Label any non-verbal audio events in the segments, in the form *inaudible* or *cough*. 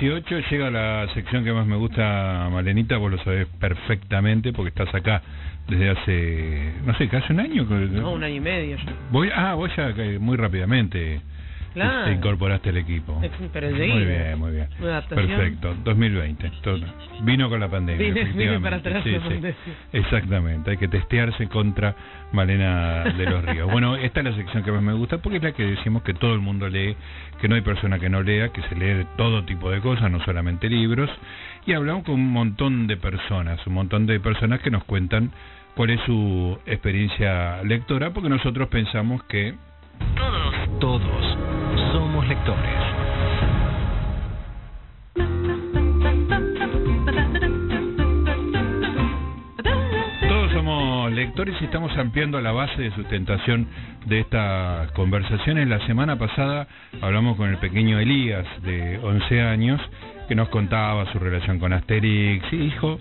18 llega la sección que más me gusta, Malenita, vos lo sabés perfectamente porque estás acá desde hace, no sé, casi un año. No, un año y medio ya. Voy, ah, vos ya muy rápidamente Claro. te incorporaste al equipo. Pero. Muy bien, muy bien. Perfecto, 2020. todo. Vino con la pandemia. Vine- para atrás Sí, la sí. pandemia. Exactamente, hay que testearse contra Malena de los Ríos. Bueno, esta es la sección que más me gusta porque es la que decimos que todo el mundo lee, que no hay persona que no lea, que se lee todo tipo de cosas, no solamente libros. Y hablamos con un montón de personas, un montón de personas que nos cuentan cuál es su experiencia lectora, porque nosotros pensamos que Todos, todos somos lectores. Todos somos lectores y estamos ampliando la base de sustentación de estas conversaciones. La semana pasada hablamos con el pequeño Elías de 11 años que nos contaba su relación con Asterix y dijo,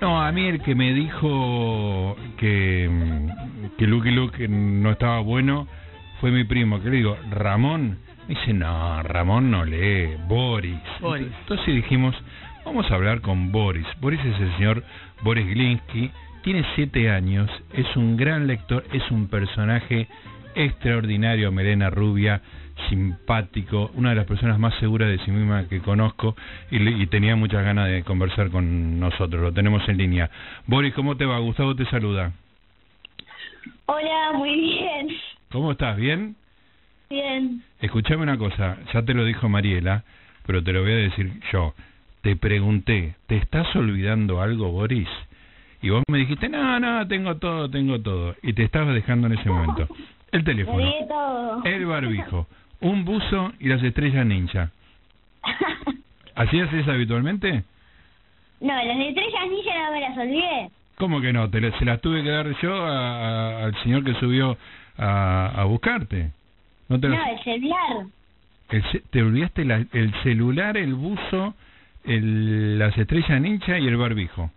no, a mí el que me dijo que, mm, que Lucky Luke no estaba bueno fue mi primo, que le digo, Ramón. Me dice, no, Ramón no lee, Boris. Boris. Entonces dijimos, vamos a hablar con Boris. Boris es el señor Boris Glinsky, tiene siete años, es un gran lector, es un personaje extraordinario, melena rubia, simpático, una de las personas más seguras de sí misma que conozco y, y tenía muchas ganas de conversar con nosotros. Lo tenemos en línea. Boris, ¿cómo te va? Gustavo te saluda. Hola, muy bien. ¿Cómo estás? ¿Bien? Bien. Escuchame una cosa, ya te lo dijo Mariela, pero te lo voy a decir yo. Te pregunté, ¿te estás olvidando algo, Boris? Y vos me dijiste, no, no, tengo todo, tengo todo. Y te estabas dejando en ese momento. El teléfono, todo. el barbijo, un buzo y las estrellas ninja. *laughs* ¿Así haces habitualmente? no, las estrellas ninja no me las olvidé. ¿Cómo que no? Te se las tuve que dar yo a- a- al señor que subió a, a buscarte. ¿No te No, el celular. El ce- te olvidaste la- el celular, el buzo, el, las estrellas ninja y el barbijo.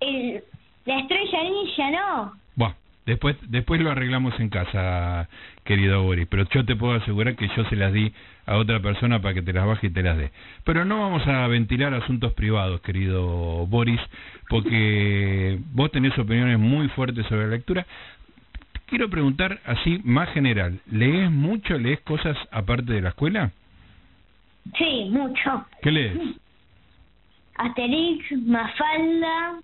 El, la estrella ninja no. Buah, después, después lo arreglamos en casa, querido Boris, pero yo te puedo asegurar que yo se las di a otra persona para que te las baje y te las dé. Pero no vamos a ventilar asuntos privados, querido Boris, porque vos tenés opiniones muy fuertes sobre la lectura. Quiero preguntar así, más general, ¿lees mucho, lees cosas aparte de la escuela? Sí, mucho. ¿Qué lees? Asterix, Mafalda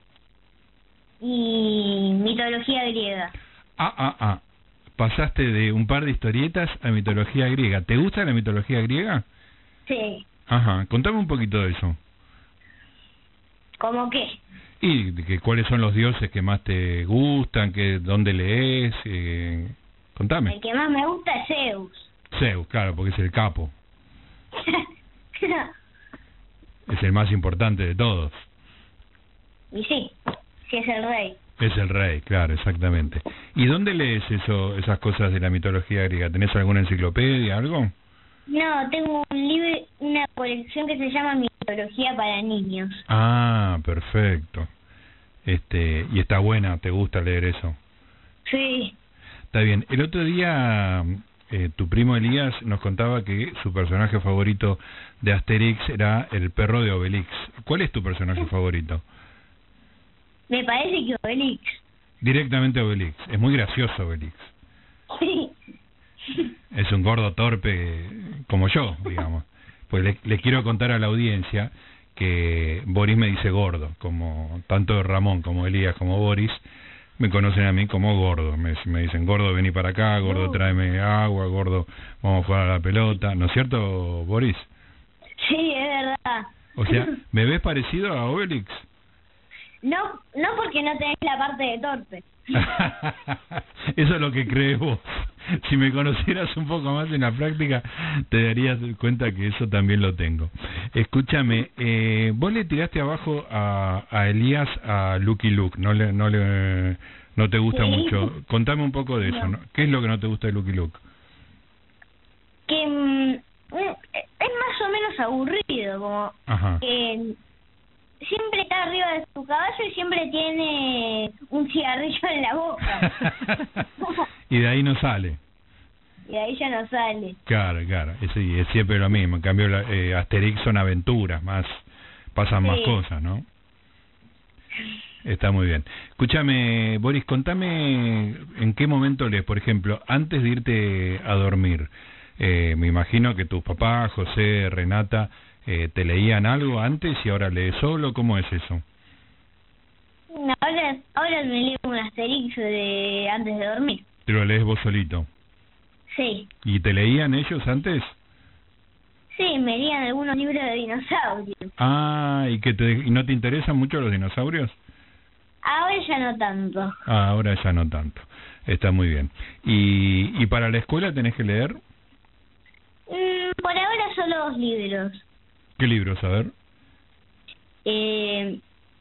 y mitología griega. Ah, ah, ah. Pasaste de un par de historietas a mitología griega. ¿Te gusta la mitología griega? Sí. Ajá, contame un poquito de eso. ¿Cómo qué? Y que, cuáles son los dioses que más te gustan, que dónde lees, eh, contame. El que más me gusta es Zeus. Zeus, claro, porque es el capo, *laughs* es el más importante de todos. y sí, sí es el rey. Es el rey, claro, exactamente. ¿Y dónde lees eso, esas cosas de la mitología griega? ¿Tenés alguna enciclopedia, algo? No, tengo un libro, una colección que se llama Para niños. Ah, perfecto. Este, y está buena, ¿te gusta leer eso? Sí. Está bien. El otro día eh, tu primo Elías nos contaba que su personaje favorito de Asterix era el perro de Obelix. ¿Cuál es tu personaje favorito? Me parece que Obelix. Directamente Obelix. Es muy gracioso Obelix. Sí. Es un gordo torpe como yo, digamos. Pues le, le quiero contar a la audiencia que Boris me dice gordo, como tanto Ramón como Elías como Boris me conocen a mí como gordo. Me, me dicen gordo, vení para acá, gordo, tráeme agua, gordo, vamos a jugar a la pelota. ¿No es cierto, Boris? Sí, es verdad. O sea, *laughs* ¿me ves parecido a Obelix? No, no porque no tenés la parte de torpe. *laughs* Eso es lo que crees vos. *laughs* Si me conocieras un poco más en la práctica, te darías cuenta que eso también lo tengo. Escúchame, eh, vos le tiraste abajo a, a Elías a Lucky Luke, no le, no le, no te gusta Sí. mucho. Contame un poco de eso, No. ¿no? ¿Qué es lo que no te gusta de Lucky Luke? Que mm, mm, es más o menos aburrido, como Ajá. que siempre está arriba de su caballo y siempre tiene un cigarrillo en la boca. *laughs* y de ahí no sale. y ahí ya no sale. Claro, claro, es, sí, es siempre lo mismo. En cambio, eh, Asterix son aventuras, más pasan más cosas, ¿no? Está muy bien. Escúchame, Boris, contame en qué momento lees, por ejemplo, antes de irte a dormir. Eh, me imagino que tus papás, José, Renata, eh, te leían algo antes y ahora lees solo. ¿Cómo es eso? No, ahora, ahora me leo un asterix de antes de dormir. Te lo lees vos solito. Sí. ¿Y te leían ellos antes? Sí, me leían algunos libros de dinosaurios. Ah, ¿y que te, y no te interesan mucho los dinosaurios? Ahora ya no tanto. Ah, ahora ya no tanto. Está muy bien. ¿Y, y para la escuela tenés que leer? Mm, por ahora solo dos libros. ¿Qué libros? A ver. Eh,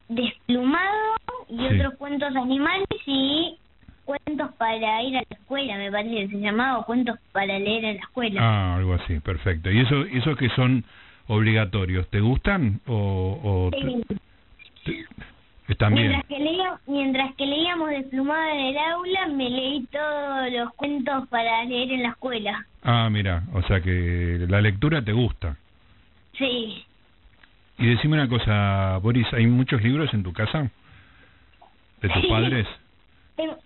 Desplumado y Sí. otros cuentos animales y cuentos para ir a la escuela, me parece que se llamaba, o cuentos para leer en la escuela. Ah, algo así, perfecto. ¿Y eso, esos que son obligatorios, te gustan o, o te- Sí. te- están bien? Mientras que, leía, mientras que leíamos Desplumado en el aula, me leí todos los cuentos para leer en la escuela. Ah, mira, o sea que la lectura te gusta. Sí. Y decime una cosa, Boris, ¿hay muchos libros en tu casa? ¿De tus Sí. padres? Tengo-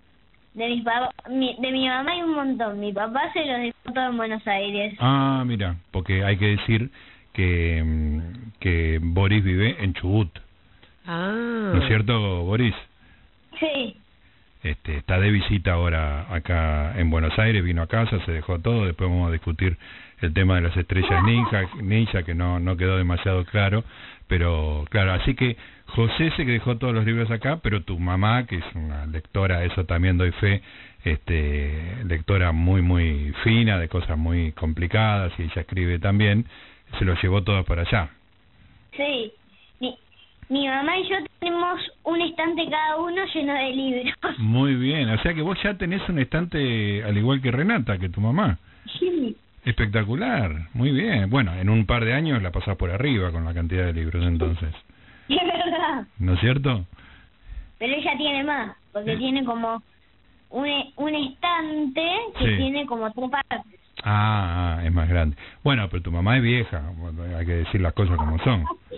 De, mis papá, mi, de mi mamá hay un montón. Mi papá se los dejó todo en Buenos Aires. Ah, mira, porque hay que decir que, mm, que Boris vive en Chubut. Ah. ¿No es cierto, Boris? Sí. Este, está de visita ahora acá en Buenos Aires, vino a casa, se dejó todo, después vamos a discutir el tema de las estrellas ninja, ninja que no, no quedó demasiado claro, pero claro, así que José se dejó todos los libros acá, pero tu mamá, que es una lectora, eso también doy fe, este, lectora muy, muy fina, de cosas muy complicadas, y ella escribe también, se lo llevó todo para allá. Sí. Mi, mamá y yo tenemos un estante cada uno lleno de libros. *laughs* Muy bien, o sea que vos ya tenés un estante al igual que Renata, que tu mamá. Sí. Espectacular, muy bien. Bueno, en un par de años la pasás por arriba con la cantidad de libros entonces, *laughs* Es verdad. ¿no es cierto? Pero ella tiene más, porque tiene como un, e- un estante que Sí. tiene como tres partes. Ah, ah, es más grande. Bueno, pero tu mamá es vieja, hay que decir las cosas como son. *laughs*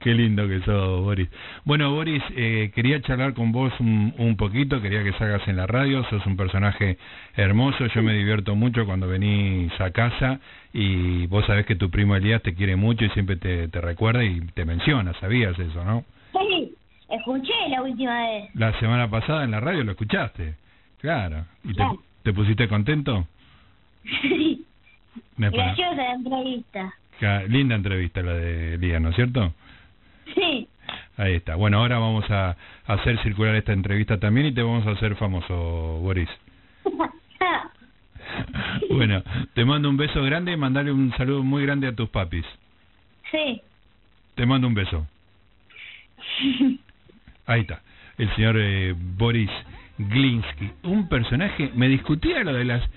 Qué lindo que sos, Boris. Bueno, Boris, eh, quería charlar con vos un, un poquito, quería que salgas en la radio, sos un personaje hermoso, yo me divierto mucho cuando venís a casa y vos sabés que tu primo Elías te quiere mucho y siempre te, te recuerda y te menciona, sabías eso, ¿no? Sí, escuché la última vez. La semana pasada en la radio lo escuchaste, claro. ¿Y te, Claro. te pusiste contento? Sí. Para- Graciosa la entrevista. Linda entrevista la de Elías, ¿no es cierto? Ahí está. Bueno, ahora vamos a hacer circular esta entrevista también y te vamos a hacer famoso, Boris. *laughs* Bueno, te mando un beso grande y mandale un saludo muy grande a tus papis. sí. Te mando un beso. *laughs* Ahí está. El señor eh, Boris Glinsky. Un personaje, me discutía lo de las...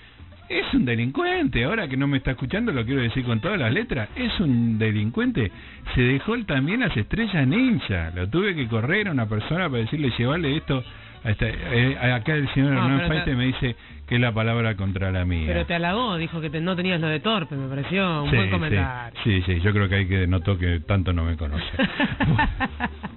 Es un delincuente, ahora que no me está escuchando lo quiero decir con todas las letras, es un delincuente, se dejó también las estrellas ninja, lo tuve que correr a una persona para decirle llevarle esto, a esta- eh, acá el señor No, Hernán te- Faite me dice que es la palabra contra la mía. Pero te halagó, dijo que te- no tenías lo de torpe, me pareció un Sí, buen sí, comentario. Sí, sí, yo creo que hay que notó que tanto no me conoce. *laughs*